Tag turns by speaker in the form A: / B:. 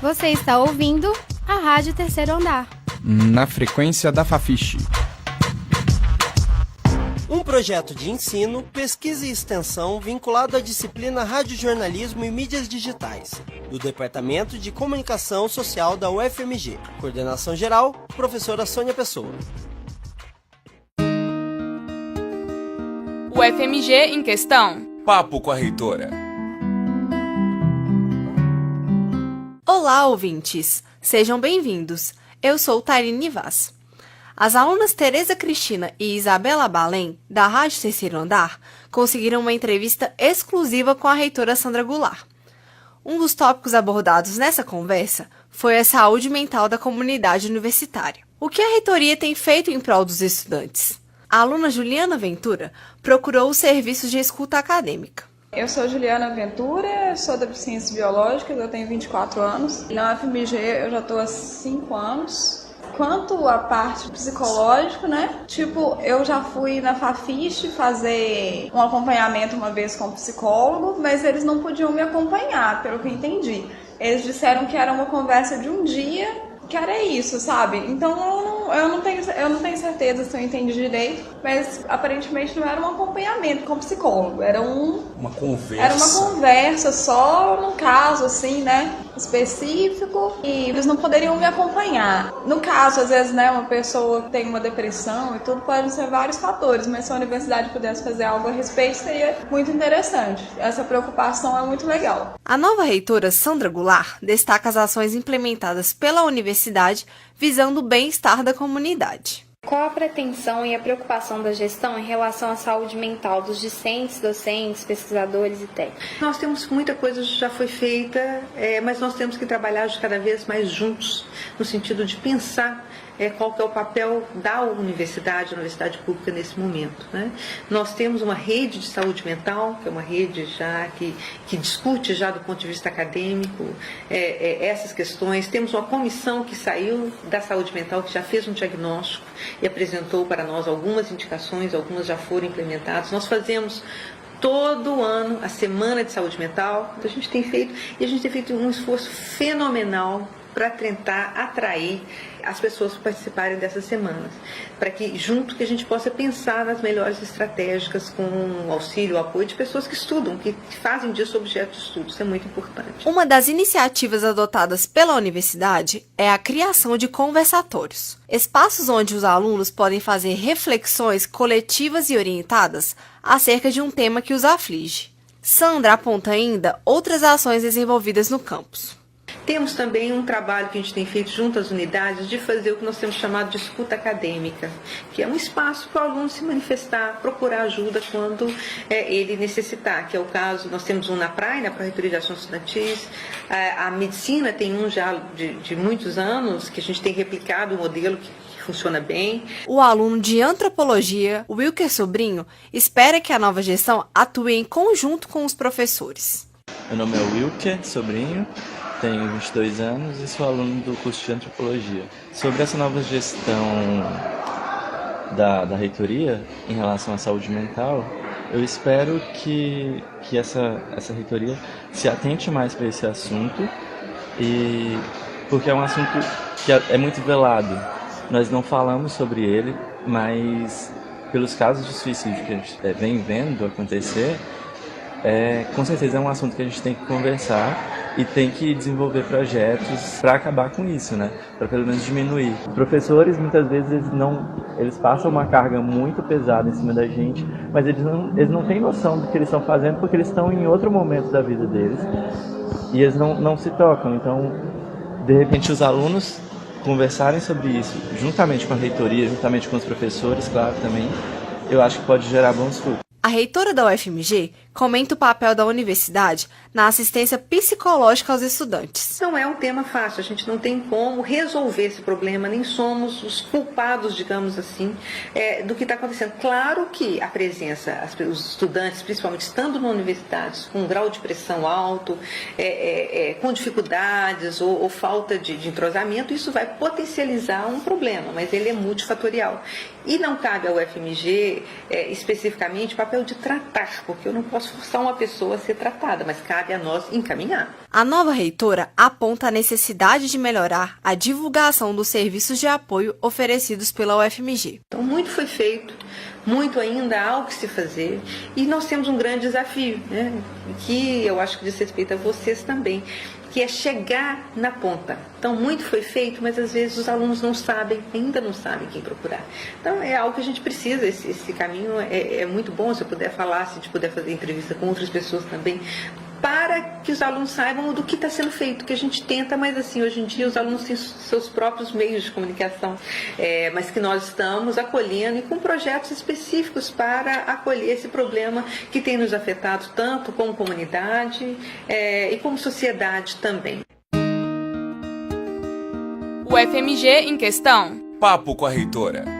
A: Você está ouvindo a Rádio Terceiro Andar.
B: Na frequência da Fafiche.
C: Um projeto de ensino, pesquisa e extensão vinculado à disciplina Radiojornalismo e Mídias Digitais, do Departamento de Comunicação Social da UFMG. Coordenação geral, professora Sônia Pessoa.
D: UFMG em questão.
E: Papo com a reitora.
F: Olá, ouvintes! Sejam bem-vindos. Eu sou Tairine Vaz. As alunas Tereza Cristina e Isabela Balém, da Rádio Terceiro Andar, conseguiram uma entrevista exclusiva com a reitora Sandra Goulart. Um dos tópicos abordados nessa conversa foi a saúde mental da comunidade universitária. O que a reitoria tem feito em prol dos estudantes? A aluna Juliana Ventura procurou os serviços de escuta acadêmica.
G: Eu sou Juliana Ventura, sou da Ciências Biológicas, eu tenho 24 anos. Na UFMG eu já estou há 5 anos. Quanto à parte psicológica, né? Tipo, eu já fui na Fafiche fazer um acompanhamento uma vez com um psicólogo, mas eles não podiam me acompanhar, pelo que eu entendi. Eles disseram que era uma conversa de um dia que era isso, sabe? Então eu não, eu não, tenho, eu não tenho certeza se eu entendi direito, mas aparentemente não era um acompanhamento com psicólogo, era um.
E: Uma conversa.
G: Era uma conversa só num caso, assim, né? Específico, e eles não poderiam me acompanhar. No caso, às vezes, né, uma pessoa tem uma depressão e tudo, pode ser vários fatores, mas se a universidade pudesse fazer algo a respeito, seria muito interessante. Essa preocupação é muito legal.
F: A nova reitora Sandra Goulart destaca as ações implementadas pela universidade visando o bem-estar da comunidade.
H: Qual a pretensão e a preocupação da gestão em relação à saúde mental dos discentes, docentes, pesquisadores e técnicos?
I: Nós temos muita coisa que já foi feita, é, mas nós temos que trabalhar cada vez mais juntos, no sentido de pensar é, qual que é o papel da universidade, universidade pública nesse momento. Né? Nós temos uma rede de saúde mental, que é uma rede já que, que discute já do ponto de vista acadêmico é, é, essas questões. Temos uma comissão que saiu da saúde mental, que já fez um diagnóstico e apresentou para nós algumas indicações, algumas já foram implementadas. Nós fazemos todo ano a semana de saúde mental. Então a gente tem feito e a gente tem feito um esforço fenomenal para tentar atrair as pessoas para participarem dessas semanas, para que junto que a gente possa pensar nas melhores estratégias com o auxílio, o apoio de pessoas que estudam, que fazem disso objeto de estudo. Isso é muito importante.
F: Uma das iniciativas adotadas pela universidade é a criação de conversatórios, espaços onde os alunos podem fazer reflexões coletivas e orientadas acerca de um tema que os aflige. Sandra aponta ainda outras ações desenvolvidas no campus.
I: Temos também um trabalho que a gente tem feito junto às unidades de fazer o que nós temos chamado de escuta acadêmica, que é um espaço para o aluno se manifestar, procurar ajuda quando é, ele necessitar, que é o caso, nós temos um na praia, na Pró-Reitoria de Ações Estudantis, a, a, medicina tem um já de, de muitos anos, que a gente tem replicado o modelo que funciona bem.
F: O aluno de antropologia, Wilker Sobrinho, espera que a nova gestão atue em conjunto com os professores.
J: Meu nome é Wilker Sobrinho, tenho 22 anos e sou aluno do curso de antropologia. Sobre essa nova gestão da, da reitoria em relação à saúde mental, eu espero que, que essa, essa reitoria se atente mais para esse assunto, e porque é um assunto que é, é muito velado. Nós não falamos sobre ele, mas pelos casos de suicídio que a gente é, vem vendo acontecer, é, com certeza é um assunto que a gente tem que conversar e tem que desenvolver projetos para acabar com isso, né? Para pelo menos diminuir. Os professores muitas vezes eles não, eles passam uma carga muito pesada em cima da gente, mas eles não, eles não têm noção do que eles estão fazendo porque eles estão em outro momento da vida deles e eles não, não se tocam. Então, de repente, os alunos conversarem sobre isso, juntamente com a reitoria, juntamente com os professores, claro, também, eu acho que pode gerar bons frutos.
F: A reitora da UFMG comenta o papel da universidade na assistência psicológica aos estudantes.
I: Não é um tema fácil, a gente não tem como resolver esse problema, nem somos os culpados, digamos assim, é, do que está acontecendo. Claro que a presença, as, os estudantes, principalmente estando na universidade, com um grau de pressão alto, é, é, é, com dificuldades ou, ou falta de, de entrosamento, isso vai potencializar um problema, mas ele é multifatorial. E não cabe ao UFMG, é, especificamente, o papel de tratar, porque eu não posso forçar uma pessoa a ser tratada, mas cabe a nós encaminhar.
F: A nova reitora aponta a necessidade de melhorar a divulgação dos serviços de apoio oferecidos pela UFMG.
I: Então, muito foi feito, muito ainda há o que se fazer e nós temos um grande desafio, né? que eu acho que diz respeito a vocês também, que é chegar na ponta. Então, muito foi feito, mas às vezes os alunos não sabem, ainda não sabem quem procurar. Então, é algo que a gente precisa, esse, esse caminho é, é muito bom, se eu puder falar, se a puder fazer entrevista com outras pessoas também, para que os alunos saibam do que está sendo feito, que a gente tenta, mas assim, hoje em dia os alunos têm seus próprios meios de comunicação, é, mas que nós estamos acolhendo e com projetos específicos para acolher esse problema que tem nos afetado tanto como comunidade é, e como sociedade também.
D: O FMG em questão.
E: Papo com a reitora.